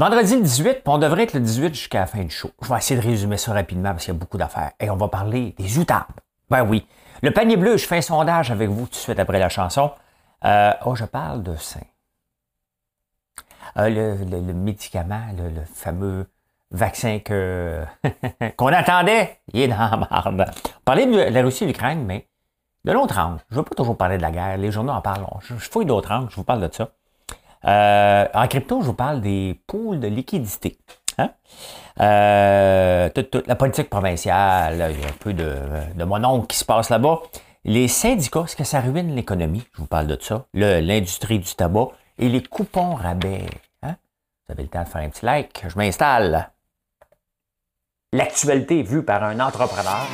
Vendredi le 18, puis on devrait être le 18 jusqu'à la fin du show. Je vais essayer de résumer ça rapidement parce qu'il y a beaucoup d'affaires. Et on va parler des outardes. Ben oui. Le panier bleu, je fais un sondage avec vous tout de suite après la chanson. Euh, oh, je parle de sein. Euh, le, médicament, le, fameux vaccin que qu'on attendait, il est dans la marde. Parler de la Russie et l'Ukraine, mais de l'autre angle. Je ne veux pas toujours parler de la guerre. Les journaux en parlent. Je, je fouille d'autres angles, je vous parle de ça. Euh, en crypto, je vous parle des pools de liquidité. Hein? Euh, toute, la politique provinciale, il y a un peu de, de mon oncle qui se passe là-bas. Les syndicats, est-ce que ça ruine l'économie? Je vous parle de ça. L'industrie du tabac et les coupons rabais. Hein? Vous avez le temps de faire un petit like. Je m'installe. L'actualité vue par un entrepreneur.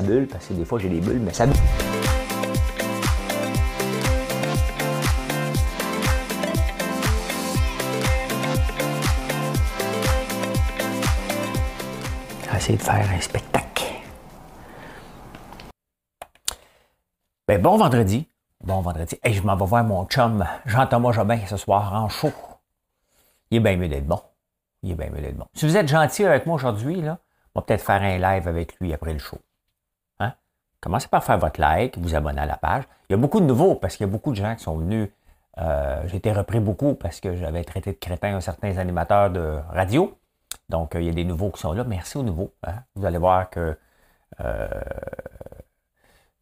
Bulle, parce que des fois j'ai des bulles, mais ça bulle. essayer de faire un spectacle. Ben, bon vendredi. Bon vendredi. Et je m'en vais voir mon chum Jean-Thomas Jobin ce soir en show. Il est bien mieux d'être bon. Il est bien mieux d'être bon. Si vous êtes gentil avec moi aujourd'hui, là, on va peut-être faire un live avec lui après le show. Commencez par faire votre like, vous abonner à la page. Il y a beaucoup de nouveaux parce qu'il y a beaucoup de gens qui sont venus. Euh, j'ai été repris beaucoup parce que j'avais traité de crétin certains animateurs de radio. Donc, euh, il y a des nouveaux qui sont là. Merci aux nouveaux. Hein. Vous allez voir que euh,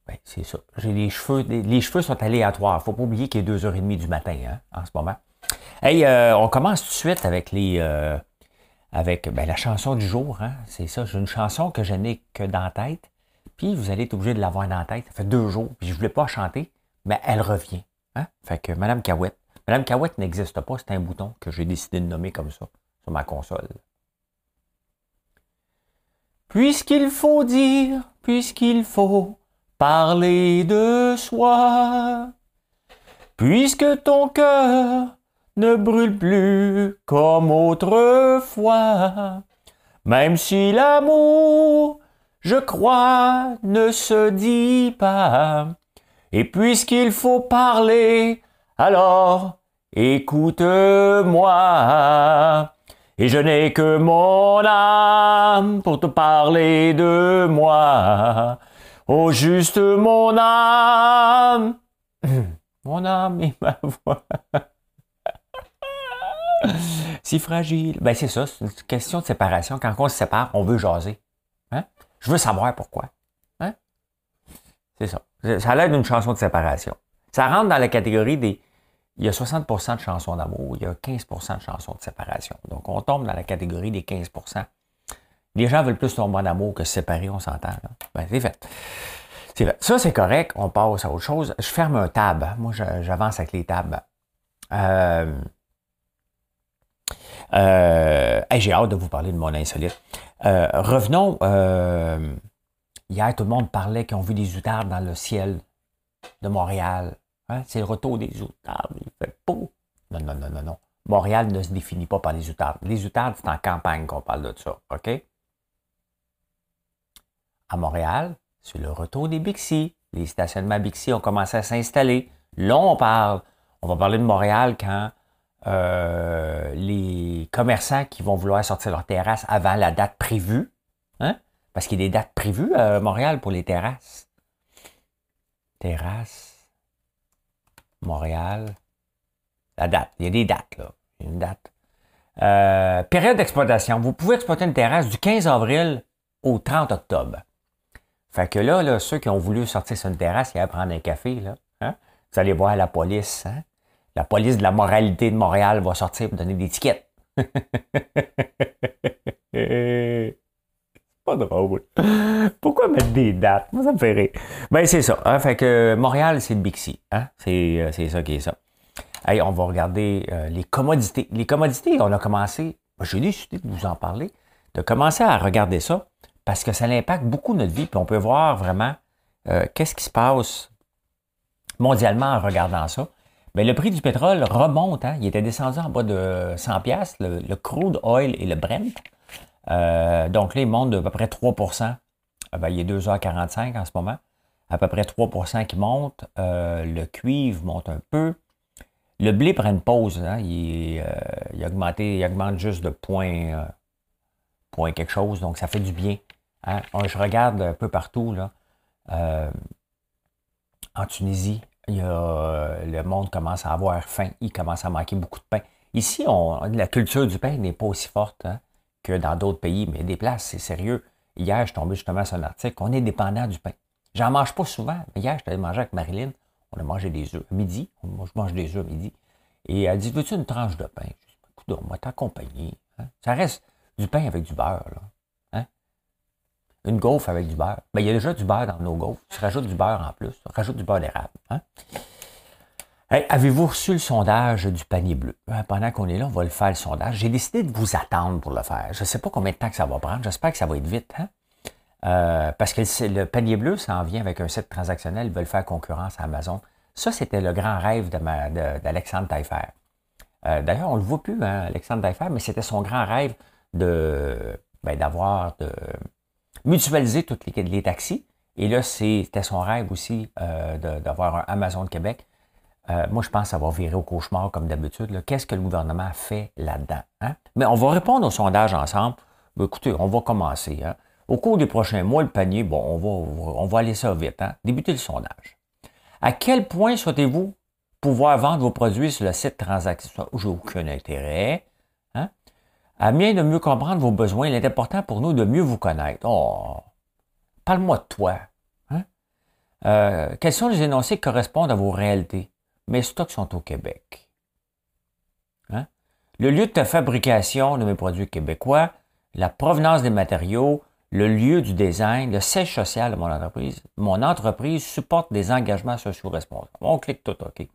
ben, c'est ça. J'ai les cheveux. Les, cheveux sont aléatoires. Il ne faut pas oublier qu'il est 2h30 du matin hein, en ce moment. Hey, on commence tout de suite avec les avec ben, la chanson du jour. Hein. C'est ça. J'ai une chanson que je n'ai que dans la tête. Puis vous allez être obligé de l'avoir dans la tête. Ça fait deux jours, puis je ne voulais pas chanter, mais elle revient. Hein? Fait que Madame Cahouette. Madame Cahouette n'existe pas, c'est un bouton que j'ai décidé de nommer comme ça sur ma console. Puisqu'il faut dire, puisqu'il faut parler de soi, puisque ton cœur ne brûle plus comme autrefois, même si l'amour je crois, ne se dit pas. Et puisqu'il faut parler, alors écoute-moi. Et je n'ai que mon âme pour te parler de moi. Oh juste mon âme, mon âme et ma voix. si fragile. Ben c'est ça, c'est une question de séparation. Quand on se sépare, on veut jaser. Je veux savoir pourquoi. Hein? C'est ça. Ça a l'air d'une chanson de séparation. Ça rentre dans la catégorie des. Il y a 60% de chansons d'amour, il y a 15% de chansons de séparation. Donc, on tombe dans la catégorie des 15% Les gens veulent plus tomber en amour que se séparer, on s'entend. Ben, c'est fait. C'est fait. Ça, c'est correct. On passe à autre chose. Je ferme un tab. Moi, j'avance avec les tabs. Euh, euh, j'ai hâte de vous parler de mon insolite. Euh, revenons. Euh, hier, tout le monde parlait qu'ils ont vu des outardes dans le ciel de Montréal. Hein? C'est le retour des outardes. Il fait beau. Non, non, non, non, non. Montréal ne se définit pas par les outardes. Les outardes, c'est en campagne qu'on parle de ça. OK? À Montréal, c'est le retour des Bixi. Les stationnements Bixi ont commencé à s'installer. Là, on parle. On va parler de Montréal quand euh, les commerçants qui vont vouloir sortir leur terrasse avant la date prévue, hein? parce qu'il y a des dates prévues à Montréal pour les terrasses. Terrasse, Montréal, la date. Il y a des dates, là. Une date. Euh, période d'exploitation. Vous pouvez exploiter une terrasse du 15 avril au 30 octobre. Fait que là, là ceux qui ont voulu sortir sur une terrasse et aller prendre un café, là, hein, vous allez voir la police. Hein? La police de la moralité de Montréal va sortir pour donner des tickets. C'est pas drôle. Pourquoi mettre des dates? Moi, ça me fait rire. Ben, c'est ça. Hein, fait que Montréal, c'est le Bixi. Hein? Euh, c'est, ça qui est ça. On va regarder euh, les commodités. Les commodités, on a commencé, j'ai décidé de vous en parler, de commencer à regarder ça parce que ça impacte beaucoup notre vie. Puis on peut voir vraiment euh, qu'est-ce qui se passe mondialement en regardant ça. Mais le prix du pétrole remonte. Hein? Il était descendu en bas de 100 pièces le, le, crude oil et le Brent. Euh, donc là, il monte de à peu près 3 ah ben, Il est 2h45 en ce moment. À peu près 3% qui monte. Euh, le cuivre monte un peu. Le blé prend une pause. Hein? Il, euh, a augmenté, il augmente juste de point, point quelque chose. Donc, ça fait du bien. Hein? Je regarde un peu partout. Là. en Tunisie, a, le monde commence à avoir faim. Il commence à manquer beaucoup de pain. Ici, on, la culture du pain n'est pas aussi forte. Hein? que dans d'autres pays, mais des places, c'est sérieux. Hier, je suis tombé justement sur un article, on est dépendant du pain. J'en mange pas souvent, mais hier, je allé manger avec Marilyn, on a mangé des œufs à midi, je mange des œufs à midi, et elle dit, veux-tu une tranche de pain? Je dis, écoute, moi t'accompagner. Hein? Ça reste du pain avec du beurre, là. Hein? Une gaufre avec du beurre. Ben, il y a déjà du beurre dans nos gaufres. Tu rajoutes du beurre en plus. Tu rajoutes du beurre d'érable. Hein? Avez-vous reçu le sondage du panier bleu? Euh, pendant qu'on est là, on va le faire le sondage. J'ai décidé de vous attendre pour le faire. Je ne sais pas combien de temps que ça va prendre. J'espère que ça va être vite. Hein? Euh, parce que le panier bleu, ça en vient avec un site transactionnel. Ils veulent faire concurrence à Amazon. Ça, c'était le grand rêve d'Alexandre Taillefer. Euh, d'ailleurs, on ne le voit plus, hein, Alexandre Taillefer, mais c'était son grand rêve de ben, d'avoir de mutualiser toutes les, taxis. Et là, c'était son rêve aussi d'avoir un Amazon de Québec euh, moi, je pense va virer au cauchemar comme d'habitude. Qu'est-ce que le gouvernement fait là-dedans? Hein? Mais on va répondre au sondage ensemble. écoutez, on va commencer. Hein? Au cours des prochains mois, le panier, bon, on va, on va aller ça vite. Hein? Débuter le sondage. À quel point souhaitez-vous pouvoir vendre vos produits sur le site transaction? J'ai aucun intérêt. À bien de mieux comprendre vos besoins, il est important pour nous de mieux vous connaître. Oh, parle-moi de toi. Hein? Euh, quels sont les énoncés qui correspondent à vos réalités? mes stocks sont au Québec. Hein? Le lieu de fabrication de mes produits québécois, la provenance des matériaux, le lieu du design, le siège social de mon entreprise. Mon entreprise supporte des engagements sociaux responsables. On clique tout OK.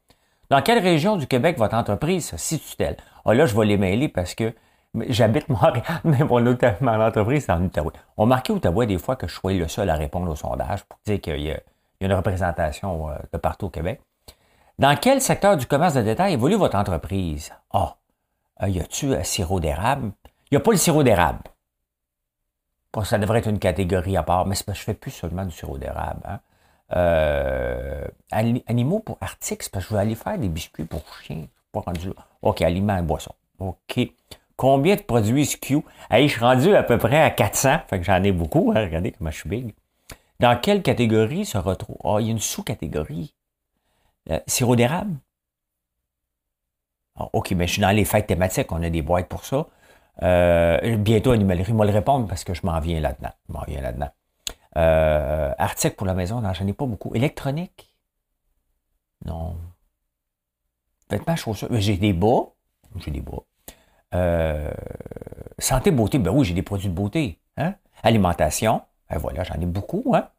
Dans quelle région du Québec votre entreprise se situe-t-elle? Ah là, je vais les mêler parce que j'habite Montréal, mais mon, mon entreprise est en Outaouais. On marquait Outaouais des fois que je sois le seul à répondre au sondage pour dire qu'il y, a une représentation euh, de partout au Québec. Dans quel secteur du commerce de détail évolue votre entreprise? Ah, euh, y a-tu un sirop d'érable? Il n'y a pas le sirop d'érable. Ça devrait être une catégorie à part, mais c'est parce que je fais plus seulement du sirop d'érable. Hein. Euh, animaux pour articles, c'est parce que je veux aller faire des biscuits pour chiens. Pas rendu OK, aliments et boissons. OK. Combien de produits SKU? Hey, je suis rendu à peu près à 400, fait que j'en ai beaucoup. Hein. Regardez comment je suis big. Dans quelle catégorie se retrouve? Ah, il y a une sous-catégorie. Euh, sirop d'érable? Ah, OK, mais je suis dans les fêtes thématiques, on a des boîtes pour ça. Euh, bientôt, animalerie, moi le répondre parce que je m'en viens là-dedans. Je m'en viens là-dedans. Euh, article pour la maison, non, j'en ai pas beaucoup. Électronique? Non. Vêtements, chaussures. J'ai des bas. J'ai des bas. Euh, santé, beauté, ben oui, j'ai des produits de beauté. Hein? Alimentation, ben voilà, j'en ai beaucoup. Hein?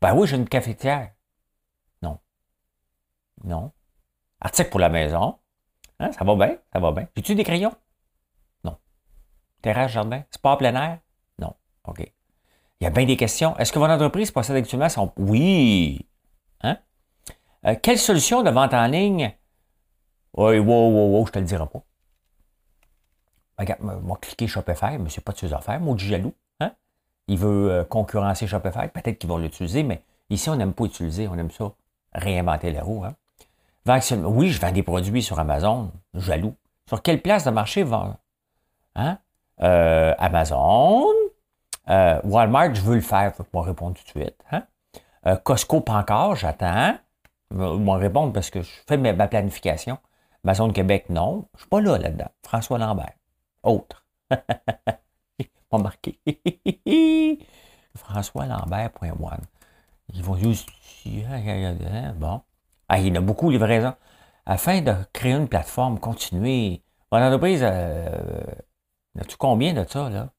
Ben oui, j'ai une cafetière. Non. Article pour la maison. Hein, ça va bien, ça va bien. J'ai-tu des crayons? Non. Terrasse, jardin? Sport plein air? Non. OK. Il y a bien des questions. Est-ce que votre entreprise possède actuellement son... Oui. Hein? Euh, quelle solution de vente en ligne? Oui, wow, wow, wow, je te le dirai pas. Regarde, moi, cliquer Shopify, mais c'est pas de ses affaires. Moi, du jaloux. Hein? Il veut euh, concurrencer Shopify. Peut-être qu'ils vont l'utiliser, mais ici, on n'aime pas utiliser. On aime ça. Réinventer les roues. Hein? Oui, je vends des produits sur Amazon, jaloux. Sur quelle place de marché vend? Hein? Euh, Amazon, euh, Walmart, je veux le faire, faut moi répondre tout de suite. Hein? Costco, pas encore, j'attends. Vont répondre parce que je fais ma, planification. Amazon Québec, non. Je suis pas là là-dedans. François Lambert. Autre. pas marqué. François Lambert.one. Ils vont juste. Bon. Ah, il y en a beaucoup, livraison. Afin de créer une plateforme, continuer. Votre entreprise, euh, as-tu combien de ça, là?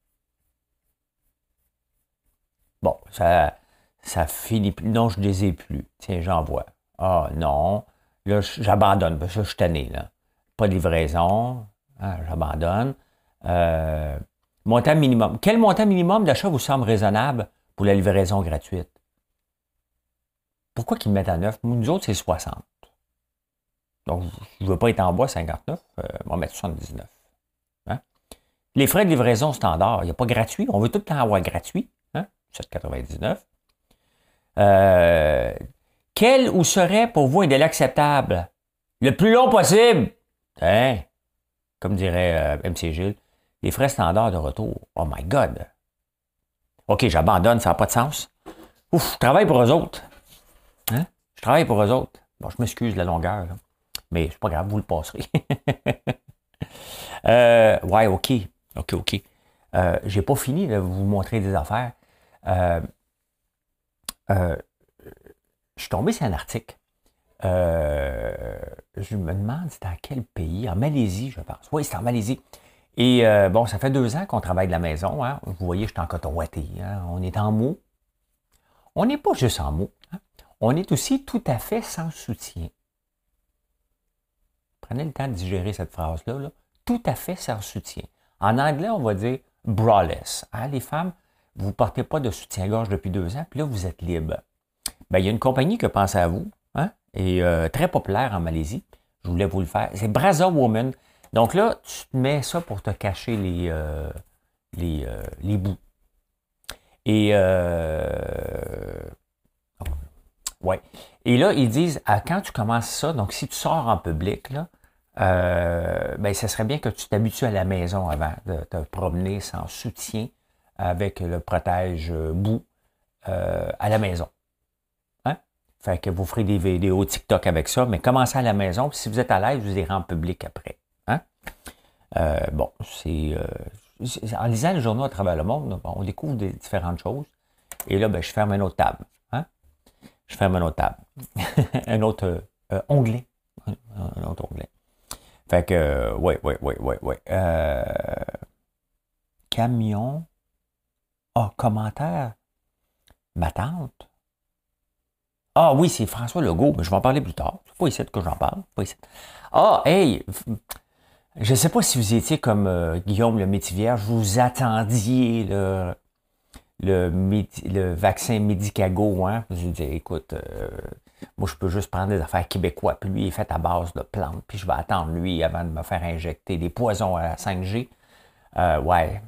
Bon, ça, ça finit plus. Non, je ne les ai plus. Tiens, j'envoie. Ah, non. Là, j'abandonne, je suis tanné, là. Pas de livraison. Ah, j'abandonne. Euh, montant minimum. Quel montant minimum d'achat vous semble raisonnable pour la livraison gratuite? Pourquoi qu'ils me mettent à 9? Nous autres, c'est 60. Donc, je ne veux pas être en bas 59, euh, on va mettre 79. Hein? Les frais de livraison standard, il n'y a pas gratuit. On veut tout le temps avoir gratuit. Hein? 7,99. Euh, quel ou serait pour vous un délai acceptable? Le plus long possible. Hein? Comme dirait euh, MC Gilles, les frais standards de retour. Oh my God. OK, j'abandonne, ça n'a pas de sens. Ouf, je travaille pour eux autres. Hein? Je travaille pour eux autres. Bon, je m'excuse de la longueur, mais c'est pas grave, vous le passerez. euh, ouais, OK. OK, OK. Euh, J'ai pas fini de vous montrer des affaires. Euh, euh, je suis tombé sur un article. Je me demande c'est dans quel pays? En Malaisie, je pense. Oui, c'est en Malaisie. Et euh, bon, ça fait deux ans qu'on travaille de la maison. Hein. Vous voyez, je suis en coton. Hein. On est en mots. On n'est pas juste en mots. Hein. On est aussi tout à fait sans soutien. Prenez le temps de digérer cette phrase-là. Là. Tout à fait sans soutien. En anglais, on va dire braless. Les femmes, vous ne portez pas de soutien-gorge depuis deux ans, puis là, vous êtes libre. Ben, il y a une compagnie qui pense à vous, et euh, très populaire en Malaisie. Je voulais vous le faire. C'est Braza Woman. Donc là, tu te mets ça pour te cacher les, euh, euh, bouts. Et euh, ouais. Et là, ils disent, ah, quand tu commences ça, donc si tu sors en public, là, ben, ce serait bien que tu t'habitues à la maison avant de te promener sans soutien avec le protège bout à la maison. Hein? Fait que vous ferez des vidéos TikTok avec ça, mais commencez à la maison. Si vous êtes à l'aise, vous irez en public après. Euh, bon, c'est. Euh, en lisant le journaux à travers le monde, on découvre des différentes choses. Et là, ben, je ferme une autre table. Hein? Je ferme une autre table. un autre euh, onglet. Un autre onglet. Fait que, oui, oui, oui, oui, oui. camion. Ah, commentaire. Ma tante. Ah oui, c'est François Legault, mais je vais en parler plus tard. C'est pas ici que j'en parle. Ah, hey! Je ne sais pas si vous étiez comme euh, Guillaume le Métivier, vous attendiez le, vaccin Medicago. Hein? J'ai dit, écoute, euh, moi je peux juste prendre des affaires québécois, puis lui il est fait à base de plantes, puis je vais attendre lui avant de me faire injecter des poisons à 5G. Euh, ouais.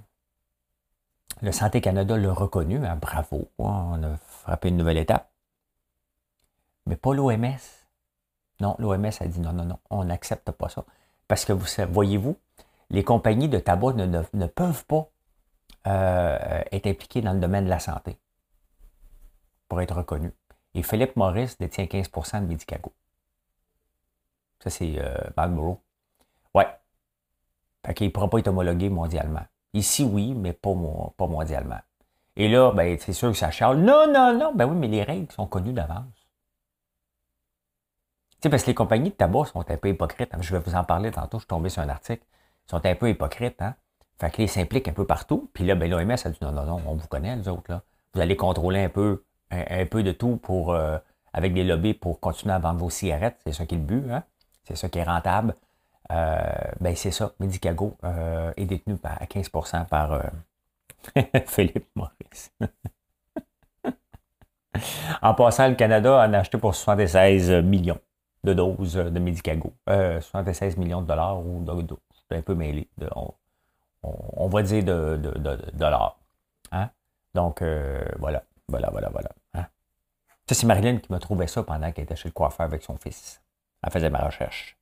Le Santé Canada l'a reconnu, hein? bravo, on a frappé une nouvelle étape. Mais pas l'OMS. Non, l'OMS a dit non, non, non, on n'accepte pas ça. Parce que vous voyez-vous, les compagnies de tabac ne, peuvent pas euh, être impliquées dans le domaine de la santé pour être reconnues. Et Philippe Morris détient 15% de Medicago. Ça, c'est euh, Marlboro. Ouais. Fait qu'il ne pourra pas être homologué mondialement. Ici, oui, mais pas, pas mondialement. Et là, ben, c'est sûr que ça charle. Non, non, non. Ben oui, mais les règles sont connues d'avance. Tu sais, parce que les compagnies de tabac sont un peu hypocrites. Hein. Je vais vous en parler tantôt, je suis tombé sur un article. Ils sont un peu hypocrites, hein. Fait que ils s'impliquent un peu partout. Puis là, ben, l'OMS a dit non, non, non, on vous connaît, les autres, là. Vous allez contrôler un peu, un, peu de tout pour, euh, avec des lobbies pour continuer à vendre vos cigarettes. C'est ça qui est le but, hein. C'est ça qui est rentable. Euh, ben, c'est ça. Medicago euh, est détenu à 15% par euh, Philippe Maurice. en passant, le Canada en a acheté pour 76 millions de doses de Medicago. 76 millions de dollars ou de, de, je suis un peu mêlé. On, on, va dire de, de, dollars. Hein? Donc, euh, voilà, voilà, voilà, voilà. Hein? Ça, c'est Marilyn qui m'a trouvé ça pendant qu'elle était chez le coiffeur avec son fils. Elle faisait ma recherche.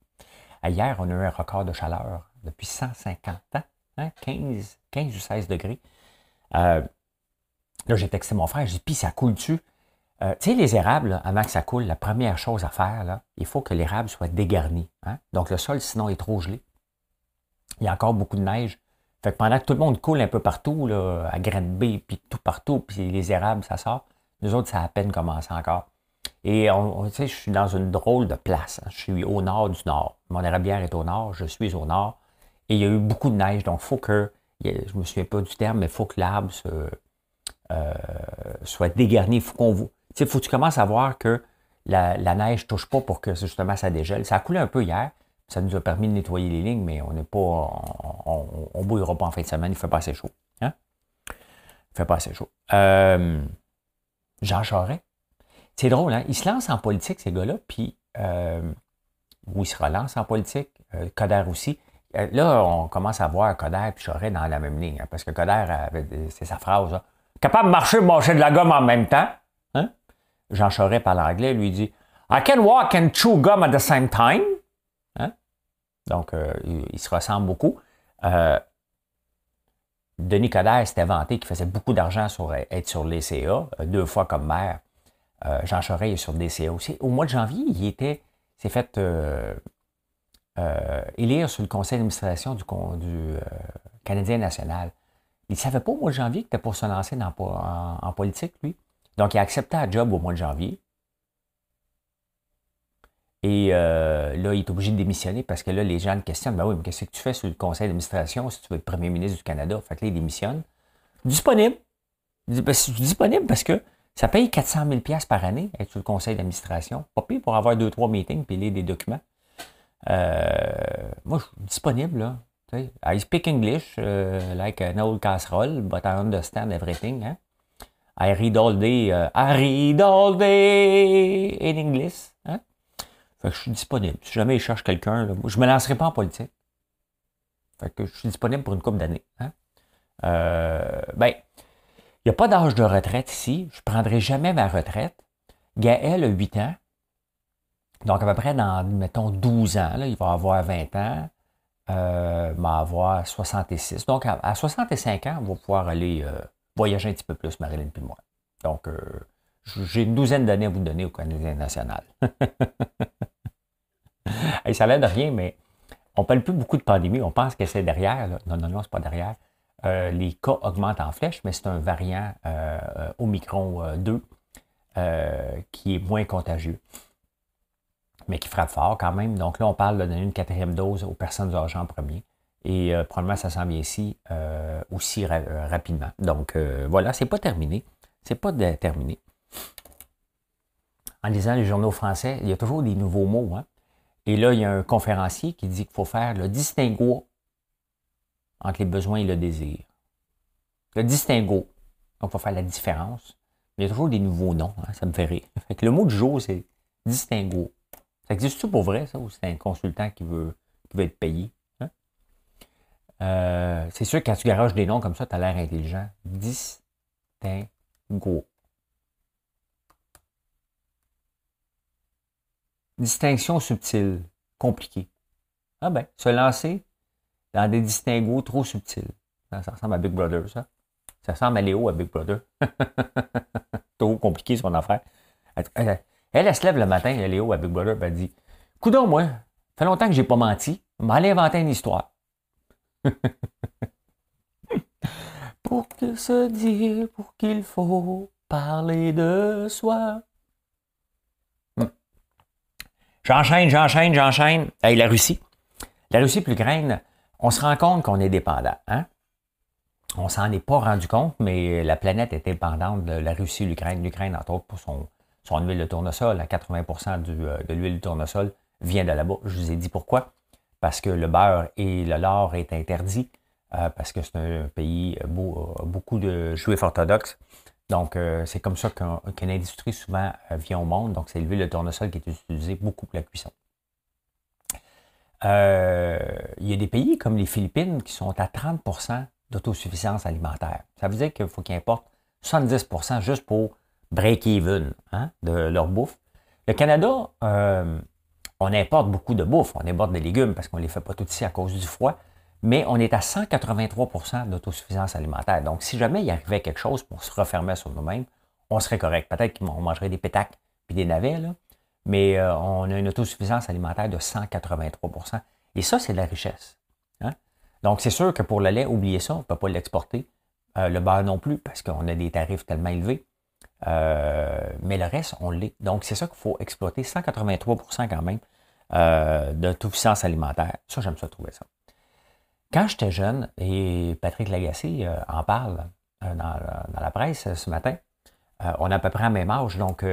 Hier, on a eu un record de chaleur depuis 150 ans, hein? 15, 15 ou 16 degrés. Euh, là, j'ai texté mon frère, j'ai dit, puis ça coule dessus. Euh, tu sais, les érables, là, avant que ça coule, la première chose à faire, là, il faut que l'érable soit dégarni. Hein? Donc, le sol, sinon, est trop gelé. Il y a encore beaucoup de neige. Fait que pendant que tout le monde coule un peu partout, là, à Granby, puis tout partout, puis les érables, ça sort, nous autres, ça a à peine commencé encore. Et on, on, je suis dans une drôle de place. Hein. Je suis au nord du nord. Mon érablière est au nord, je suis au nord. Et il y a eu beaucoup de neige, donc il faut que, je me souviens pas du terme, mais il faut que l'arbre se, euh, soit dégarni. Il faut qu'on vous. Il faut que tu commences à voir que la, neige ne touche pas pour que justement ça dégèle. Ça a coulé un peu hier. Ça nous a permis de nettoyer les lignes, mais on n'est pas. On ne bouillera pas en fin de semaine, il fait pas assez chaud. Hein? Il fait pas assez chaud. Euh, Jean Charest. C'est drôle, hein? Ils se lancent en politique, ces gars-là, puis euh, où il se relance en politique. Euh, Coder aussi. Euh, là, on commence à voir Coder et Charest dans la même ligne, hein, parce que Coder, c'est sa phrase, capable de marcher et de la gomme en même temps. Jean Charest parle anglais, lui dit I can walk and chew gum at the same time. Hein? Donc, euh, il, se ressemble beaucoup. Denis Coderre s'était vanté qu'il faisait beaucoup d'argent sur être sur les CA, deux fois comme maire. Jean Charest est sur des CA aussi. Au mois de janvier, il était, s'est fait euh, élire sur le conseil d'administration du, euh, Canadien national. Il ne savait pas au mois de janvier qu'il était pour se lancer en, politique, lui. Donc, il a accepté un job au mois de janvier. Et euh, là, il est obligé de démissionner parce que là, les gens le questionnent. Ben oui, mais qu'est-ce que tu fais sur le conseil d'administration si tu veux être premier ministre du Canada? Fait que là, il démissionne. Disponible. Ben, disponible parce que ça paye 400 000 par année être sur le conseil d'administration. Pas pire pour avoir deux, trois meetings et lire des documents. Euh, moi, je suis disponible, là. I speak English uh, like an old casserole, but I understand everything. Hein? I read all day, uh, I in English. Hein? Fait que je suis disponible. Si jamais il cherche quelqu'un, je me lancerai pas en politique. Fait que je suis disponible pour une couple d'années. Hein? Euh, ben, il n'y a pas d'âge de retraite ici. Je ne prendrai jamais ma retraite. Gaël a 8 ans. Donc, à peu près dans, mettons, 12 ans, il va avoir 20 ans, euh, il va avoir 66. Donc, à, 65 ans, on va pouvoir aller euh, voyager un petit peu plus, Marilyn et moi. Donc, euh, j'ai une douzaine d'années à vous donner au Canadien national. et ça l'aide de rien, mais on ne parle plus beaucoup de pandémie. On pense que c'est derrière. Non, non, non, c'est pas derrière. les cas augmentent en flèche, mais c'est un variant Omicron 2 qui est moins contagieux mais qui frappe fort quand même. Donc là, on parle de donner une quatrième dose aux personnes âgées en premier. Et euh, probablement, ça s'en vient ici euh, aussi euh, rapidement. Donc voilà, c'est pas terminé. C'est pas terminé. En lisant les journaux français, il y a toujours des nouveaux mots. Hein. Et là, il y a un conférencier qui dit qu'il faut faire le distinguo entre les besoins et le désir. Le distinguo. Donc, il faut faire la différence. il y a toujours des nouveaux noms. Hein, ça me fait rire. le mot du jour, c'est distinguo. Ça existe-tu pour vrai, ça, ou c'est un consultant qui veut, qui veut être payé? Euh, c'est sûr que quand tu garages des noms comme ça, tu as l'air intelligent. Distingo. Distinction subtile, compliquée. Ah ben, se lancer dans des distinguos trop subtils. Ça, ressemble à Big Brother, ça. Ça ressemble à Léo à Big Brother. trop compliqué son affaire. Elle, elle se lève le matin, Léo, à Big Brother, elle dit Coudon, moi, fait longtemps que j'ai pas menti. M'allez inventer une histoire. pour que se dire, pour qu'il faut parler de soi. Hmm. J'enchaîne, j'enchaîne, j'enchaîne. Hey, la Russie. La Russie plus l'Ukraine, on se rend compte qu'on est dépendant. Hein? On s'en est pas rendu compte, mais la planète est dépendante de la Russie, l'Ukraine. L'Ukraine, entre autres, pour son huile de tournesol, à 80% euh, de l'huile de tournesol vient de là-bas. Je vous ai dit pourquoi. Parce que le beurre et le lard est interdit, euh, parce que c'est un pays, euh, beaucoup de juifs orthodoxes. Donc, c'est comme ça qu'une industrie souvent vient au monde. Donc, c'est l'huile de tournesol qui est utilisée beaucoup pour la cuisson. il y a des pays comme les Philippines qui sont à 30% d'autosuffisance alimentaire. Ça veut dire qu'il faut qu'ils importent 70% juste pour break-even hein, de leur bouffe. Le Canada, euh, on importe beaucoup de bouffe, on importe des légumes parce qu'on ne les fait pas tout ici à cause du froid, mais on est à 183% d'autosuffisance alimentaire. Donc, si jamais il arrivait quelque chose pour se refermer sur nous-mêmes, on serait correct. Peut-être qu'on mangerait des pétacs puis des navets, mais euh, on a une autosuffisance alimentaire de 183% Et ça, c'est de la richesse. Hein. Donc, c'est sûr que pour le lait, oubliez ça, on ne peut pas l'exporter. Euh, le beurre non plus, parce qu'on a des tarifs tellement élevés. Euh, mais le reste, on l'est. Donc, c'est ça qu'il faut exploiter. 183% quand même euh, de toute puissance alimentaire. Ça, j'aime ça trouver ça. Quand j'étais jeune, et Patrick Lagacé euh, en parle dans, la presse ce matin, on a à peu près le même âge. Donc,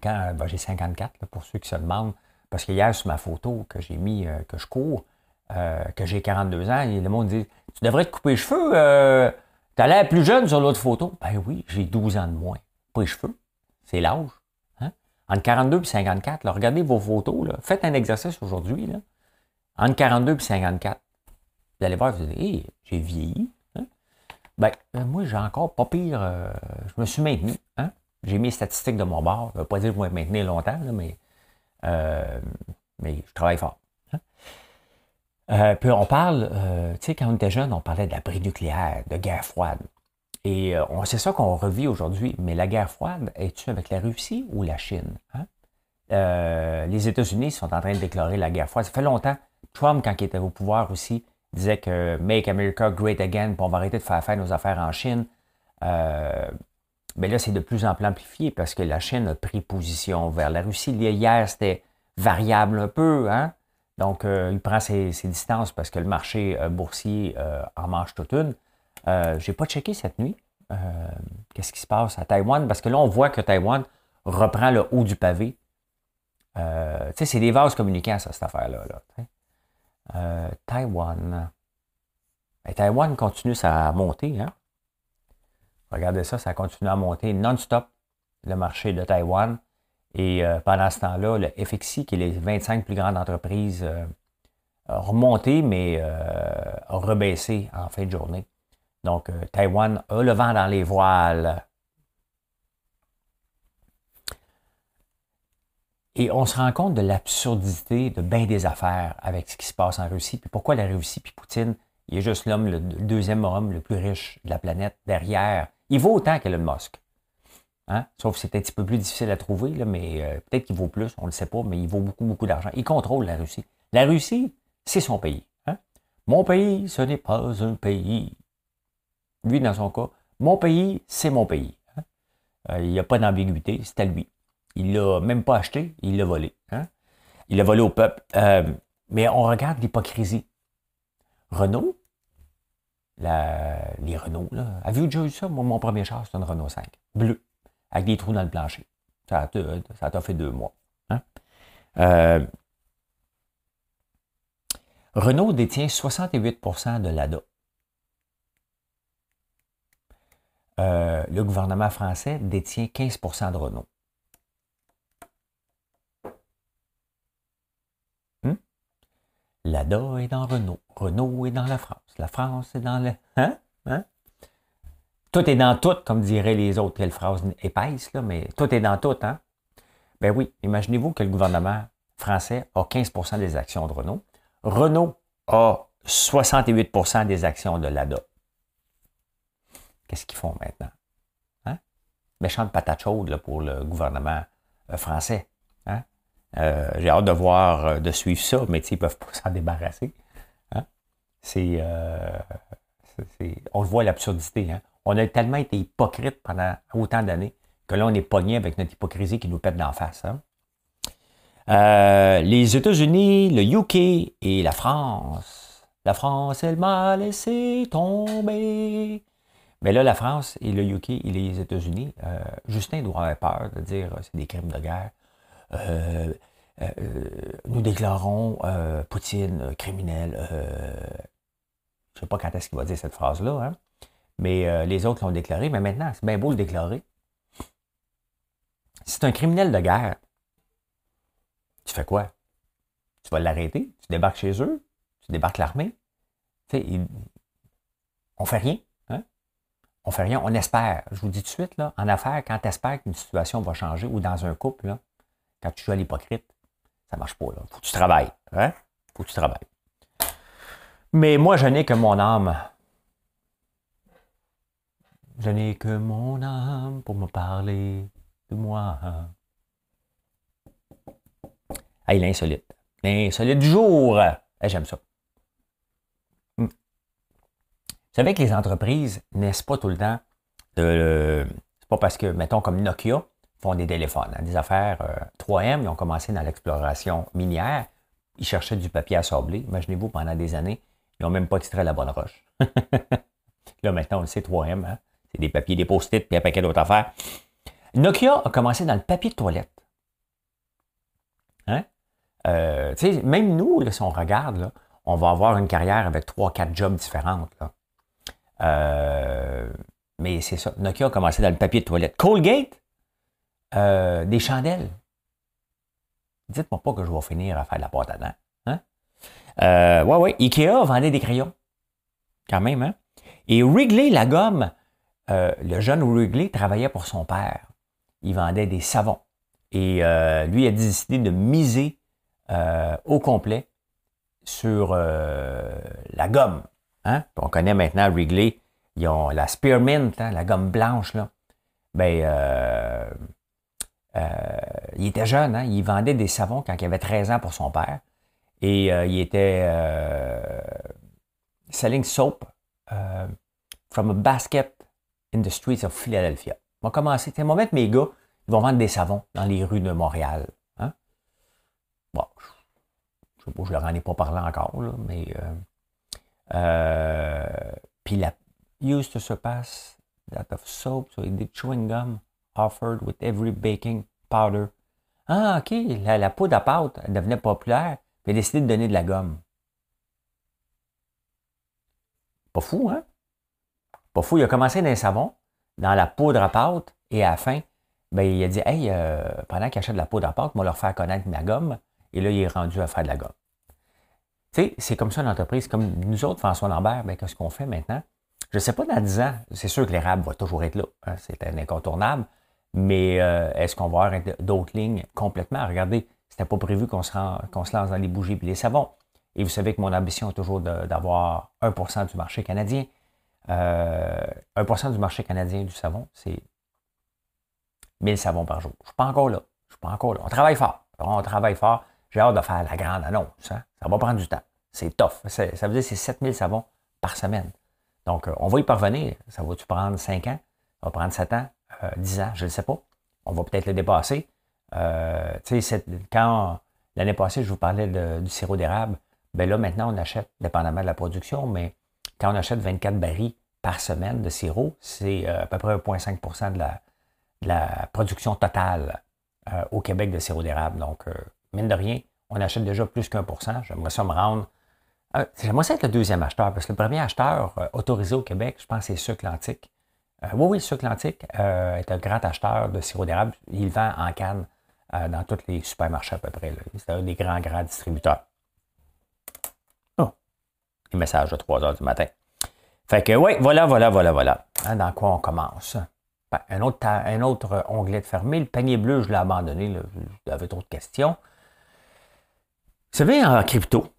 quand ben, j'ai 54, pour ceux qui se demandent, parce que hier, sur ma photo que j'ai mis, que je cours, que j'ai 42 ans, le monde dit Tu devrais te couper les cheveux T'as l'air plus jeune sur l'autre photo? Ben oui, j'ai 12 ans de moins. Pas les cheveux, c'est l'âge. Hein? Entre 42 et 54, regardez vos photos. Là. Faites un exercice aujourd'hui. Entre 42 et 54. Vous allez voir, vous allez dire, j'ai vieilli. Hein? Ben, euh, moi, j'ai encore pas pire. Euh, je me suis maintenu. Hein? J'ai mis les statistiques de mon bord. Je ne veux pas dire que je vais maintenir longtemps, mais, euh, mais je travaille fort. Hein? puis on parle, tu sais, quand on était jeune, on parlait de nucléaire, de guerre froide. Et c'est ça qu'on revit aujourd'hui. Mais la guerre froide, est-tu avec la Russie ou la Chine? Hein? les États-Unis sont en train de déclarer la guerre froide. Ça fait longtemps. Trump, quand il était au pouvoir aussi, disait que Make America Great Again, puis on va arrêter de faire faire nos affaires en Chine. Euh, mais là, c'est de plus en plus amplifié parce que la Chine a pris position vers la Russie. Hier, c'était variable un peu, hein? Donc, euh, il prend ses, distances parce que le marché euh, boursier en mange toute une. Je n'ai pas checké cette nuit. Qu'est-ce qui se passe à Taïwan? Parce que là, on voit que Taïwan reprend le haut du pavé. tu sais, c'est des vases communicants, ça, cette affaire-là. Là, euh, Taïwan. Et Taïwan continue à monter. Hein? Regardez ça, ça continue à monter non-stop, le marché de Taïwan. Et euh, pendant ce temps-là, le FXI, qui est les 25 plus grandes entreprises, euh, a remonté, mais a rebaissé en fin de journée. Donc, Taïwan a le vent dans les voiles. Et on se rend compte de l'absurdité de bien des affaires avec ce qui se passe en Russie. Puis pourquoi la Russie, puis Poutine, il est juste l'homme, le deuxième homme le plus riche de la planète derrière. Il vaut autant qu'Elon Musk. Hein? Sauf que c'est un petit peu plus difficile à trouver, là, mais euh, peut-être qu'il vaut plus, on ne le sait pas, mais il vaut beaucoup, beaucoup d'argent. Il contrôle la Russie. La Russie, c'est son pays. Hein? Mon pays, ce n'est pas un pays. Lui, dans son cas, mon pays, c'est mon pays. Hein? Euh, il n'y a pas d'ambiguïté, c'est à lui. Il l'a même pas acheté, il l'a volé. Il l'a volé au peuple. Euh, mais on regarde l'hypocrisie. Renault, les Renault, là. Avez-vous déjà eu ça? Moi, mon premier char, c'est un Renault 5, bleu, avec des trous dans le plancher. Ça t'a fait deux mois. Hein? Euh, Renault détient 68% de l'ADA. Euh, le gouvernement français détient 15% de Renault. L'ADA est dans Renault. Renault est dans la France. La France est dans le. Hein? Hein? Tout est dans tout, comme diraient les autres. Quelle phrase épaisse, là, mais tout est dans tout, hein? Ben oui, imaginez-vous que le gouvernement français a 15% des actions de Renault. Renault a 68% des actions de l'ADA. Qu'est-ce qu'ils font maintenant? Hein? Méchante patate chaude là, pour le gouvernement euh, français. Euh, j'ai hâte de voir, euh, de suivre ça, mais ils ne peuvent pas s'en débarrasser. Hein? Euh, c'est, on le voit l'absurdité. Hein? On a tellement été hypocrite pendant autant d'années que là, on est pogné avec notre hypocrisie qui nous pète d'en face. Hein. les États-Unis, le UK et la France. La France, elle m'a laissé tomber. Mais là, la France et le UK et les États-Unis, Justin doit avoir peur de dire c'est des crimes de guerre. Euh, euh, nous déclarons euh, Poutine criminel. je ne sais pas quand est-ce qu'il va dire cette phrase-là, hein. Mais les autres l'ont déclaré. Mais maintenant, c'est bien beau le déclarer. C'est un criminel de guerre. Tu fais quoi? Tu vas l'arrêter? Tu débarques chez eux? Tu débarques l'armée? Tu sais, on fait rien. Hein? On fait rien. On espère. Je vous dis tout de suite, là, en affaires, quand tu espères qu'une situation va changer ou dans un couple, là, quand tu joues à l'hypocrite, ça marche pas. Là. Faut que tu travailles. Hein? Faut que tu travailles. Mais moi, je n'ai que mon âme. Je n'ai que mon âme pour me parler de moi. Hey, l'insolite. L'insolite du jour. J'aime ça. Hmm. Vous savez que les entreprises naissent pas tout le temps de. C'est pas parce que, mettons, comme Nokia, font des téléphones, hein, des affaires 3M. Euh, ils ont commencé dans l'exploration minière. Ils cherchaient du papier à sabler. Imaginez-vous, pendant des années, ils n'ont même pas titré la bonne roche. Là, maintenant, on le sait, 3M. Hein. C'est des papiers, des post-it, puis un paquet d'autres affaires. Nokia a commencé dans le papier de toilette. Hein? Euh, même nous, si on regarde, on va avoir une carrière avec trois, quatre jobs différentes. Euh, mais c'est ça. Nokia a commencé dans le papier de toilette. Colgate, euh, des chandelles. Dites-moi pas que je vais finir à faire de la pâte à dents. Hein? Euh, ouais, ouais. Ikea vendait des crayons. Quand même, hein? Et Wrigley, la gomme, euh, le jeune Wrigley travaillait pour son père. Il vendait des savons. Et euh, lui a décidé de miser euh, au complet sur la gomme. Hein? On connaît maintenant Wrigley. Ils ont la Spearmint, hein, la gomme blanche. Ben, il était jeune. Hein? Il vendait des savons quand il avait 13 ans pour son père. Et il était selling soap from a basket in the streets of Philadelphia. On va commencer, on va mettre mes gars, ils vont vendre des savons dans les rues de Montréal. Hein? Bon, je sais pas, je leur en ai pas parlé encore, là, mais euh, euh, puis la used to surpass that of soap, so it did chewing gum offered with every baking powder. Ah, ok, la, poudre à pâte elle devenait populaire, puis il a décidé de donner de la gomme. Pas fou, hein? Il a commencé dans les savons, dans la poudre à pâte, et à la fin, ben, il a dit Hey, euh, pendant qu'il achète de la poudre à pâte, moi leur faire connaître ma gomme. Et là, il est rendu à faire de la gomme. Tu sais, c'est comme ça une entreprise. Comme nous autres, François Lambert, ben, qu'est-ce qu'on fait maintenant? Je ne sais pas dans 10 ans, c'est sûr que l'érable va toujours être là. Hein, c'est un incontournable. Mais euh, est-ce qu'on va avoir d'autres lignes complètement? Regardez, c'était pas prévu qu'on se, se lance dans les bougies et les savons. Et vous savez que mon ambition est toujours d'avoir 1% du marché canadien. Euh, 1% du marché canadien du savon, c'est 1000 savons par jour. Je ne suis pas encore là. Je suis pas encore là. On travaille fort. On travaille fort. J'ai hâte de faire la grande annonce. Hein. Ça va prendre du temps. C'est tough. Ça veut dire que c'est 7000 savons par semaine. Donc, euh, on va y parvenir. Ça va-tu prendre 5 ans? Ça va prendre 7 ans? 10 euh, ans? Je ne sais pas. On va peut-être le dépasser. Euh, quand l'année passée, je vous parlais du sirop d'érable, ben là, maintenant, on achète, dépendamment de la production, mais quand on achète 24 barils par semaine de sirop, c'est euh, à peu près 1,5% de la, la, production totale euh, au Québec de sirop d'érable. Donc, euh, mine de rien, on achète déjà plus qu'un pour cent. J'aimerais ça me rendre. J'aimerais ça être le deuxième acheteur, parce que le premier acheteur autorisé au Québec, je pense, c'est Sucre oui, oui, Sucre est un grand acheteur de sirop d'érable. Il vend en canne dans tous les supermarchés à peu près. C'est un des grands, grands distributeurs les messages de 3 heures du matin. Fait que oui, voilà, voilà, voilà, voilà. Hein, dans quoi on commence? Ben, un, autre, un autre onglet de fermé. Le panier bleu, je l'ai abandonné. J'avais trop de questions. Vous savez, en crypto,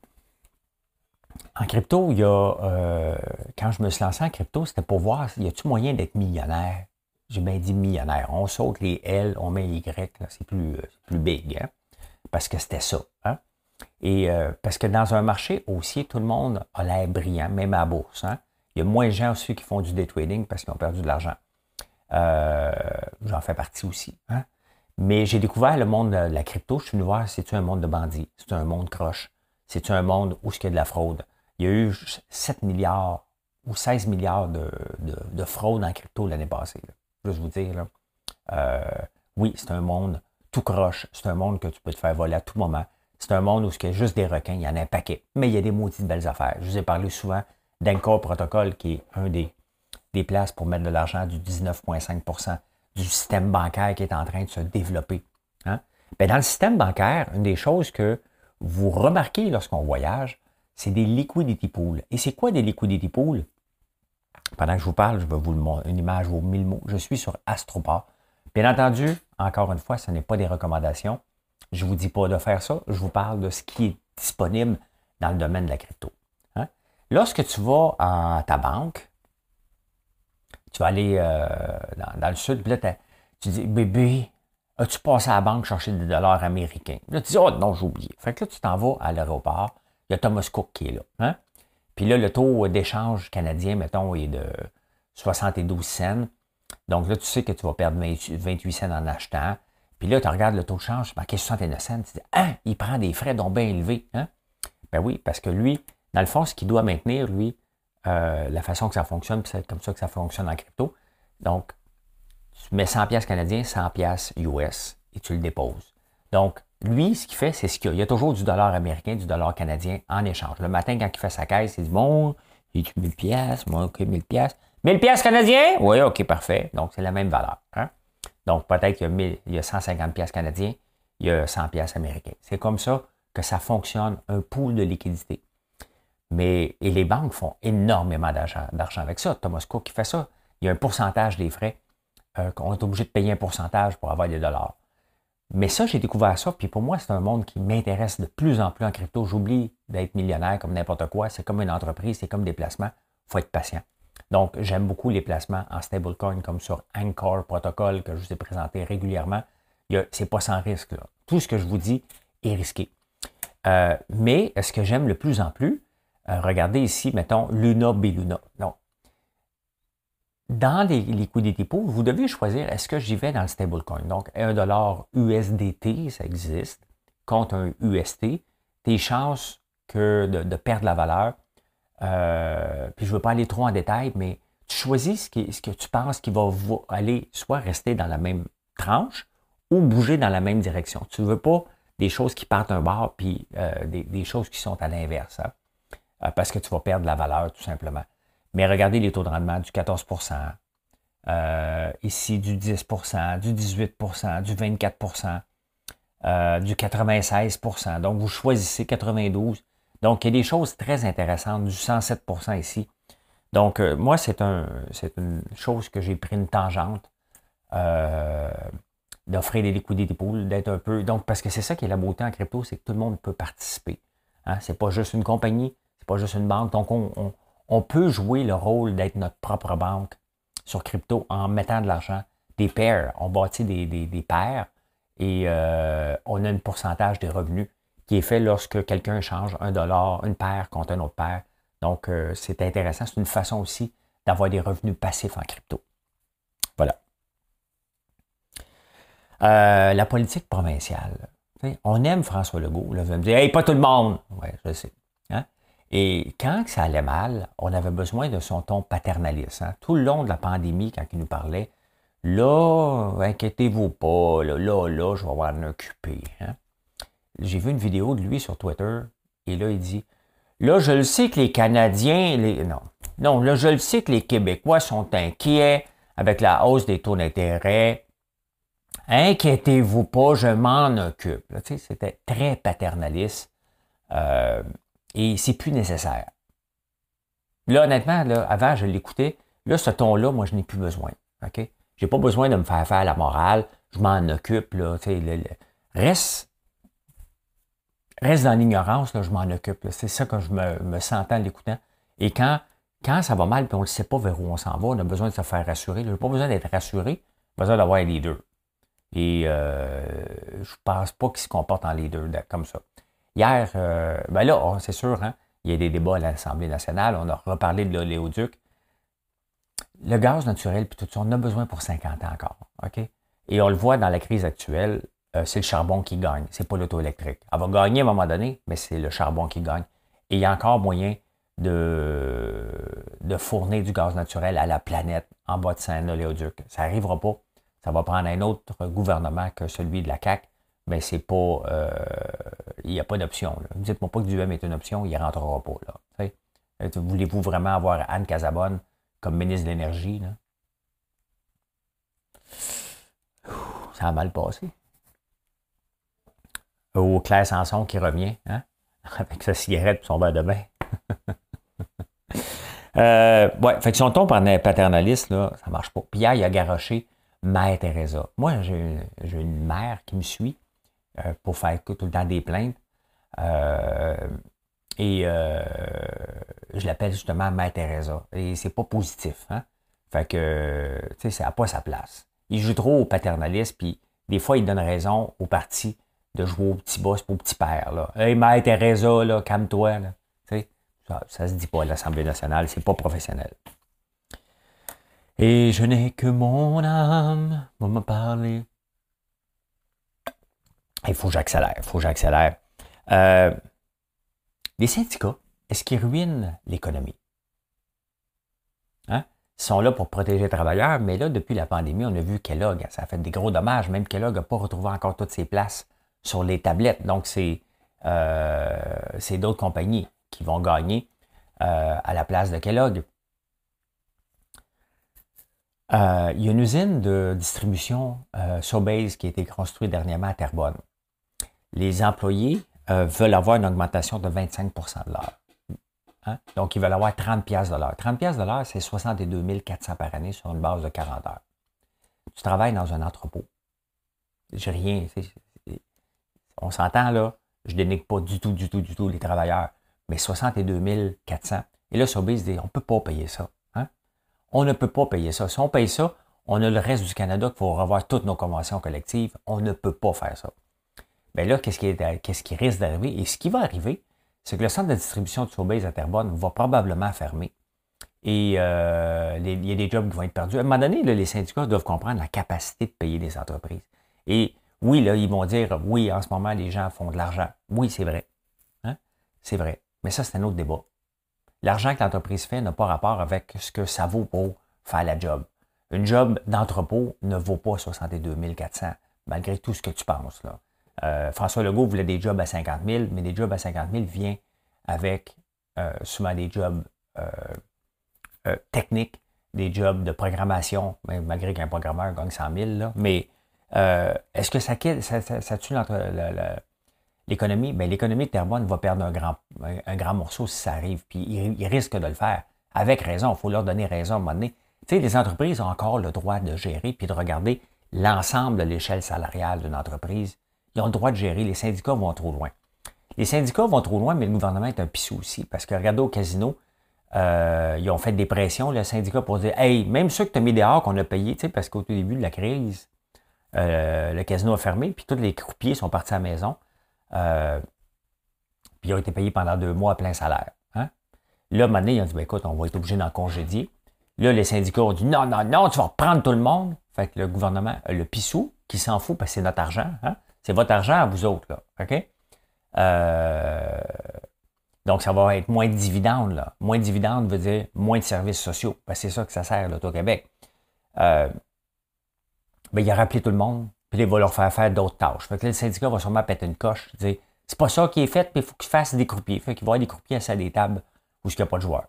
en crypto, il y a. Euh, quand je me suis lancé en crypto, c'était pour voir y a-t-il moyen d'être millionnaire? J'ai bien dit millionnaire. On saute les L, on met les Y, c'est plus, euh, plus big. Hein? Parce que c'était ça. Hein? Et euh, parce que dans un marché haussier, tout le monde a l'air brillant, même à bourse. Hein. Il y a moins de gens aussi qui font du day trading parce qu'ils ont perdu de l'argent. Euh, j'en fais partie aussi. Hein. Mais j'ai découvert le monde de la crypto. Je suis venu voir, c'est-tu un monde de bandits? C'est un monde croche? C'est-tu un monde où il y a de la fraude? Il y a eu 7 milliards ou 16 milliards de, de, fraude en crypto l'année passée. Je Juste vous dire. Euh, oui, c'est un monde tout croche. C'est un monde que tu peux te faire voler à tout moment. C'est un monde où il y a juste des requins, il y en a un paquet. Mais il y a des maudites belles affaires. Je vous ai parlé souvent d'Encore Protocol, qui est un des, des places pour mettre de l'argent du 19,5% du système bancaire qui est en train de se développer. Hein? Ben, dans le système bancaire, une des choses que vous remarquez lorsqu'on voyage, c'est des liquidity pools. Et c'est quoi des liquidity pools? Pendant que je vous parle, je vais vous montrer, une image vaut mille mots. Je suis sur Astroport. Bien entendu, encore une fois, ce n'est pas des recommandations. Je ne vous dis pas de faire ça, je vous parle de ce qui est disponible dans le domaine de la crypto. Hein. Lorsque tu vas à ta banque, tu vas aller euh, dans, le sud, puis là, tu dis, bébé, as-tu passé à la banque chercher des dollars américains? Là, tu dis, oh non, j'ai oublié. Fait que là, tu t'en vas à l'aéroport, il y a Thomas Cook qui est là. Hein. Puis là, le taux d'échange canadien, mettons, est de 72 cents. Donc là, tu sais que tu vas perdre 28 cents en achetant. Puis là, tu regardes le taux de change, marqué 69 cents, tu dis, ah, il prend des frais dont bien élevés. Hein? Ben oui, parce que lui, dans le fond, ce qu'il doit maintenir, lui, euh, la façon que ça fonctionne, c'est comme ça que ça fonctionne en crypto. Donc, tu mets 100 pièces canadiens, 100 pièces US et tu le déposes. Donc, lui, ce qu'il fait, c'est ce qu'il y a. Il y a toujours du dollar américain, du dollar canadien en échange. Le matin, quand il fait sa caisse, il dit, bon, j'ai 1000 pièces, moi, OK, 1000 pièces. 1000 pièces canadiens? Oui, OK, parfait. Donc, c'est la même valeur. Hein? Donc, peut-être qu'il y, a 150 pièces canadiens, il y a 100 pièces américains. C'est comme ça que ça fonctionne, un pool de liquidité. Mais, et les banques font énormément d'argent avec ça. Thomas Cook qui fait ça. Il y a un pourcentage des frais euh, qu'on est obligé de payer un pourcentage pour avoir des dollars. Mais ça, j'ai découvert ça, puis pour moi, c'est un monde qui m'intéresse de plus en plus en crypto. J'oublie d'être millionnaire comme n'importe quoi. C'est comme une entreprise, c'est comme des placements. Il faut être patient. Donc, j'aime beaucoup les placements en stablecoin comme sur Anchor Protocol que je vous ai présenté régulièrement. C'est pas sans risque. Tout ce que je vous dis est risqué. Euh, mais ce que j'aime le plus en plus, euh, regardez ici, mettons, Luna Beluna. Non. Dans les liquidités pools, vous devez choisir est-ce que j'y vais dans le stablecoin? Donc, 1 dollar USDT, ça existe, contre un UST. Tes chances que de, perdre la valeur, euh, puis je ne veux pas aller trop en détail, mais tu choisis ce, que tu penses qui va aller soit rester dans la même tranche ou bouger dans la même direction. Tu ne veux pas des choses qui partent un bord, puis euh, des, choses qui sont à l'inverse, hein. euh, parce que tu vas perdre la valeur tout simplement. Mais regardez les taux de rendement du 14% euh, ici du 10% du 18% du 24% du 96% Donc, vous choisissez 92 Donc, il y a des choses très intéressantes, du 107% ici. Donc, moi, c'est un, une chose que j'ai pris une tangente d'offrir des liquidités poules, d'être un peu. Donc, parce que c'est ça qui est la beauté en crypto, c'est que tout le monde peut participer. Hein? C'est pas juste une compagnie, c'est pas juste une banque. Donc, on, peut jouer le rôle d'être notre propre banque sur crypto en mettant de l'argent. Des paires, on bâtit des, des, paires et euh, on a un pourcentage des revenus qui est fait lorsque quelqu'un change un dollar, une paire contre un autre paire. Donc, euh, c'est intéressant. C'est une façon aussi d'avoir des revenus passifs en crypto. Voilà. Euh, la politique provinciale. On aime François Legault. Là, vous me dire, hey, pas tout le monde. Oui, je sais. Hein. Et quand ça allait mal, on avait besoin de son ton paternaliste. Hein. Tout le long de la pandémie, quand il nous parlait, là, inquiétez-vous pas, là, là, je vais m'en occuper. Hein. J'ai vu une vidéo de lui sur Twitter, et là, il dit, là, je le sais que les Canadiens, les... non, non, là, je le sais que les Québécois sont inquiets avec la hausse des taux d'intérêt. Inquiétez-vous pas, je m'en occupe. C'était très paternaliste euh, et c'est plus nécessaire. Là, honnêtement, là, avant, je l'écoutais. Là, ce ton-là, moi, je n'ai plus besoin. OK? Je n'ai pas besoin de me faire faire la morale. Je m'en occupe. Là, reste, reste dans l'ignorance, je m'en occupe. C'est ça que je me, me en l'écoutant. Et quand, quand ça va mal et on ne sait pas vers où on s'en va, on a besoin de se faire rassurer. Je n'ai pas besoin d'être rassuré, j'ai besoin d'avoir un leader. Et euh, je pense pas qu'il se comporte en leader comme ça. Hier, euh, ben là, oh, c'est sûr, hein, il y a des débats à l'Assemblée nationale. On a reparlé de l'oléoduc. Le gaz naturel, puis tout ça, on a besoin pour 50 ans encore. Et on le voit dans la crise actuelle, euh, c'est le charbon qui gagne, c'est pas l'auto électrique. Elle va gagner à un moment donné, mais c'est le charbon qui gagne. Et il y a encore moyen de, fournir du gaz naturel à la planète en bas de Saint-Oléoduc. Ça n'arrivera pas ça va prendre un autre gouvernement que celui de la CAQ, mais c'est pas. Euh, il n'y a pas d'option. Dites-moi pas que du M est une option, il ne rentrera pas. Là, Voulez-vous vraiment avoir Anne Casabonne comme ministre de l'Énergie? Ça a mal passé. Ou Claire Sanson qui revient, hein? avec sa cigarette et son verre de bain. euh, ouais, fait que si on paternaliste, là, ça marche pas. Puis hier, il a garoché Mère Teresa. Moi, j'ai une mère qui me suit euh, pour faire tout le temps des plaintes. Euh, et je l'appelle justement Mère Teresa. Et c'est pas positif. Hein? Fait que, tu sais, ça n'a pas sa place. Il joue trop au paternaliste, puis des fois, il donne raison au parti de jouer au petit boss au petit père. Là. Hey, Mère Teresa, là, calme-toi. Ça, ça se dit pas à l'Assemblée nationale, c'est pas professionnel. Et je n'ai que mon âme pour me parler. Il faut que j'accélère, il faut que j'accélère. Euh, les syndicats, est-ce qu'ils ruinent l'économie? Hein? Ils sont là pour protéger les travailleurs, mais là, depuis la pandémie, on a vu Kellogg, ça a fait des gros dommages. Même Kellogg n'a pas retrouvé encore toutes ses places sur les tablettes. Donc, c'est euh, d'autres compagnies qui vont gagner euh, à la place de Kellogg. Euh, il y a une usine de distribution euh, Sobase qui a été construite dernièrement à Terrebonne. les employés veulent avoir une augmentation de 25% de l'heure. Hein? Donc, ils veulent avoir 30 pièces de l'heure. 30 pièces de l'heure, c'est 62 400 par année sur une base de 40 heures. Tu travailles dans un entrepôt. J'ai rien. On s'entend là. Je dénigre pas du tout, du tout, du tout les travailleurs. Mais 62 400. Et là, Sobeys dit, on ne peut pas payer ça. Hein? On ne peut pas payer ça. Si on paye ça, on a le reste du Canada qu'il faut revoir toutes nos conventions collectives. On ne peut pas faire ça. Mais là, qu'est-ce qui, qui risque d'arriver? Et ce qui va arriver, c'est que le centre de distribution de Sobeys à Terrebonne va probablement fermer. Et euh, il y a des jobs qui vont être perdus. À un moment donné, les syndicats doivent comprendre la capacité de payer les entreprises. Et oui, là, ils vont dire, oui, en ce moment, les gens font de l'argent. Oui, c'est vrai. Hein? C'est vrai. Mais ça, c'est un autre débat. L'argent que l'entreprise fait n'a pas rapport avec ce que ça vaut pour faire la job. Une job d'entrepôt ne vaut pas 62 400, malgré tout ce que tu penses. Là. Euh, François Legault voulait des jobs à 50 000, mais des jobs à 50 000 viennent avec euh, souvent des jobs euh, techniques, des jobs de programmation, malgré qu'un programmeur gagne 100 000. Là, mais est-ce que ça, ça, ça, tue l'économie? Bien, l'économie de Terrebonne va perdre un grand, un, grand morceau si ça arrive, puis il, risque de le faire. Avec raison, il faut leur donner raison à un moment donné. Tu sais, les entreprises ont encore le droit de gérer puis de regarder l'ensemble de l'échelle salariale d'une entreprise ils ont le droit de gérer. Les syndicats vont trop loin. Les syndicats vont trop loin, mais le gouvernement est un pissou aussi. Parce que regardez au casino, euh, ils ont fait des pressions, le syndicat, pour dire Hey, même ceux que tu as mis dehors qu'on a payé, parce qu'au tout début de la crise, euh, le casino a fermé, puis tous les croupiers sont partis à la maison. Euh, puis ils ont été payés pendant deux mois à plein salaire. Hein? Là, maintenant, ils ont dit ben, écoute, on va être obligé d'en congédier. Là, les syndicats ont dit non, non, non, tu vas reprendre tout le monde. Fait que le gouvernement, le pissou, qui s'en fout parce que c'est notre argent, hein? C'est votre argent à vous autres. OK? Euh, donc, ça va être moins de dividendes, là. Moins de dividendes veut dire moins de services sociaux. c'est ça que ça sert, l'Auto-Québec. Euh, ben, il a rappelé tout le monde, puis il va leur faire faire d'autres tâches. Fait que le syndicat va sûrement péter une coche, dire c'est pas ça qui est fait, puis il faut qu'il fasse des croupiers. Fait qu'il va y avoir des croupiers à des tables où il n'y a pas de joueurs.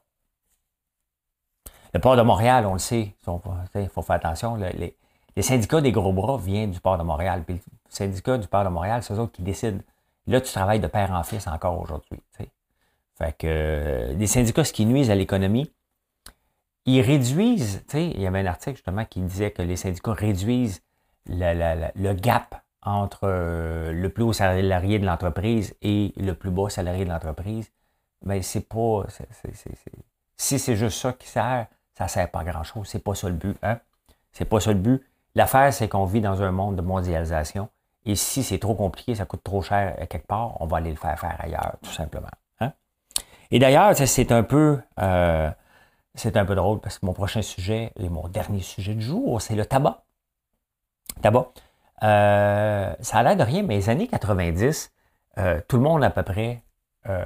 Le port de Montréal, on le sait, il faut faire attention. les, syndicats des gros bras viennent du port de Montréal. Puis le syndicat du port de Montréal, c'est eux autres qui décident. Là, tu travailles de père en fils encore aujourd'hui. Fait que euh, les syndicats, ce qui nuisent à l'économie, ils réduisent, tu sais, il y avait un article justement qui disait que les syndicats réduisent le gap entre euh, le plus haut salarié de l'entreprise et le plus bas salarié de l'entreprise. Mais c'est pas. si c'est juste ça qui sert, ça sert pas à grand chose. C'est pas ça le but. Hein? C'est pas ça le but. L'affaire, c'est qu'on vit dans un monde de mondialisation. Et si c'est trop compliqué, ça coûte trop cher quelque part, on va aller le faire faire ailleurs, tout simplement. Hein. Et d'ailleurs, c'est un peu euh, c'est un peu drôle parce que mon prochain sujet et mon dernier sujet du jour, c'est le tabac. Tabac. Euh, ça a l'air de rien, mais les années 90, euh, tout le monde à peu près,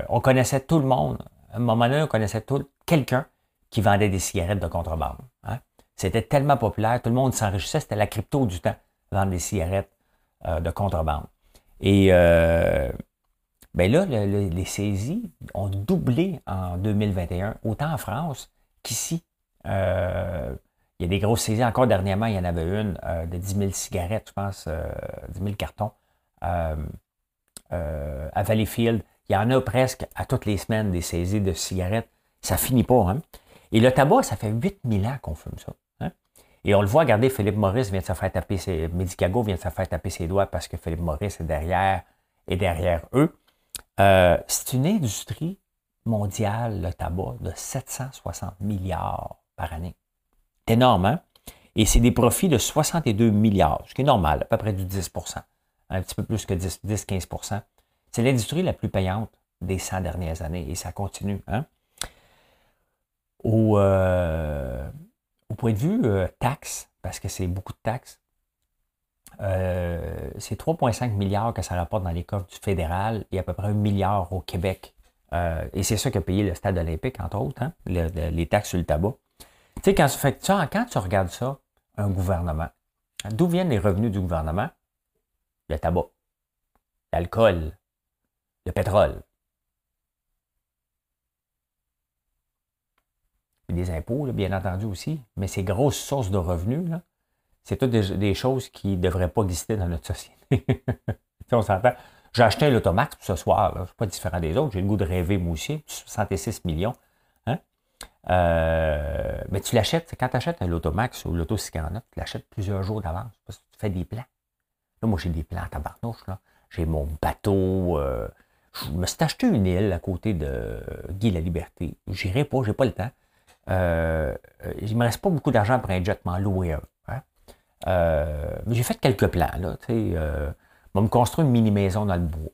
on connaissait tout le monde. À un moment donné, on connaissait tout quelqu'un qui vendait des cigarettes de contrebande. Hein. C'était tellement populaire, tout le monde s'enrichissait, c'était la crypto du temps, vendre des cigarettes euh, de contrebande. Et euh, ben là, les saisies ont doublé en 2021, autant en France qu'ici. Euh, il y a des grosses saisies. Encore dernièrement, il y en avait une de 10 000 cigarettes, je pense, 10 000 cartons à Valleyfield. Il y en a presque à toutes les semaines des saisies de cigarettes. Ça finit pas. Hein? Et le tabac, ça fait 8000 ans qu'on fume ça. Et on le voit, regardez, Philippe Maurice vient de se faire taper ses, Medicago vient de se faire taper ses doigts parce que Philippe Maurice est derrière, et derrière eux. Euh, c'est une industrie mondiale, le tabac, de 760 milliards par année. C'est énorme, hein? Et c'est des profits de 62 milliards, ce qui est normal, à peu près du 10% un petit peu plus que 10-15% C'est l'industrie la plus payante des 100 dernières années et ça continue. Hein? Au, euh, au point de vue euh, taxes, parce que c'est beaucoup de taxes, euh, c'est 3,5 milliards que ça rapporte dans les coffres du fédéral et à peu près un milliard au Québec. Euh, et c'est ça qu'a payé le stade olympique, entre autres, hein, les taxes sur le tabac. Tu sais, quand, fait, quand tu regardes ça, un gouvernement, d'où viennent les revenus du gouvernement? Le tabac, l'alcool, le pétrole. des impôts, bien entendu aussi, mais ces grosses sources de revenus, c'est toutes des, choses qui ne devraient pas exister dans notre société. on s'entend. J'ai acheté un Automax ce soir, là. C'est pas différent des autres. J'ai le goût de rêver, moi aussi. 66 millions. Hein? Euh, mais tu l'achètes, quand tu achètes un Automax ou l'Auto 649, tu l'achètes plusieurs jours d'avance parce que tu fais des plans. Là, moi, j'ai des plans à tabarnouche. J'ai mon bateau. Euh, je me suis acheté une île à côté de Guy La Liberté. J'irai pas, j'ai pas le temps. Euh, il me reste pas beaucoup d'argent pour un louer un. Hein. Euh, mais j'ai fait quelques plans. Là, va me construire une mini-maison dans le bois.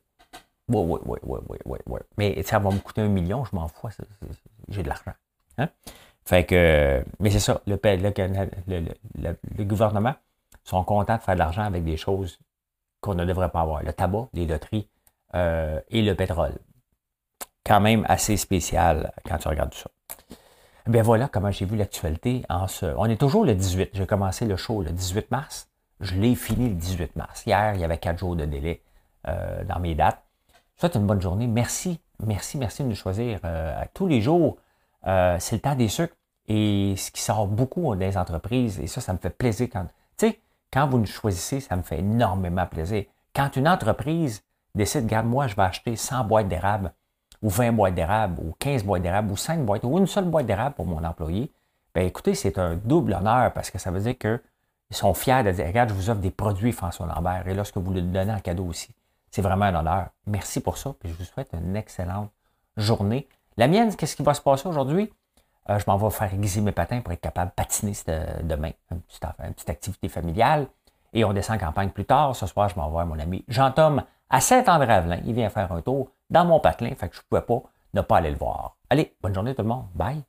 Oui, oui, oui, oui, oui, oui, oui. Mais ça va me coûter un million, je m'en fous, j'ai de l'argent. Hein. Fait que, mais c'est ça, le, gouvernement sont contents de faire de l'argent avec des choses qu'on ne devrait pas avoir. Le tabac, les loteries euh, et le pétrole. Quand même assez spécial quand tu regardes tout ça. Bien voilà comment j'ai vu l'actualité. En ce... On est toujours le 18. J'ai commencé le show le 18 mars. Je l'ai fini le 18 mars. Hier, il y avait quatre jours de délai euh, dans mes dates. Souhaite une bonne journée. Merci, merci, merci de nous choisir euh, tous les jours. c'est le temps des sucres et ce qui sort beaucoup des entreprises. Et ça, ça me fait plaisir quand. Tu sais, quand vous nous choisissez, ça me fait énormément plaisir. Quand une entreprise décide, regarde, moi, je vais acheter 100 boîtes d'érable, ou 20 boîtes d'érable, ou 15 boîtes d'érable, ou 5 boîtes, ou une seule boîte d'érable pour mon employé, bien écoutez, c'est un double honneur parce que ça veut dire qu'ils sont fiers de dire, regarde, je vous offre des produits François Lambert, et lorsque vous le donnez en cadeau aussi. C'est vraiment un honneur. Merci pour ça, puis je vous souhaite une excellente journée. La mienne, qu'est-ce qui va se passer aujourd'hui? Euh, je m'en vais faire aiguiser mes patins pour être capable de patiner demain. Une petite, une petite activité familiale. Et on descend en campagne plus tard. Ce soir, je m'en vais mon ami Jean-Tom à Saint-André-Avelin. Il vient faire un tour dans mon patelin, fait que je ne pouvais pas ne pas aller le voir. Allez, bonne journée tout le monde. Bye.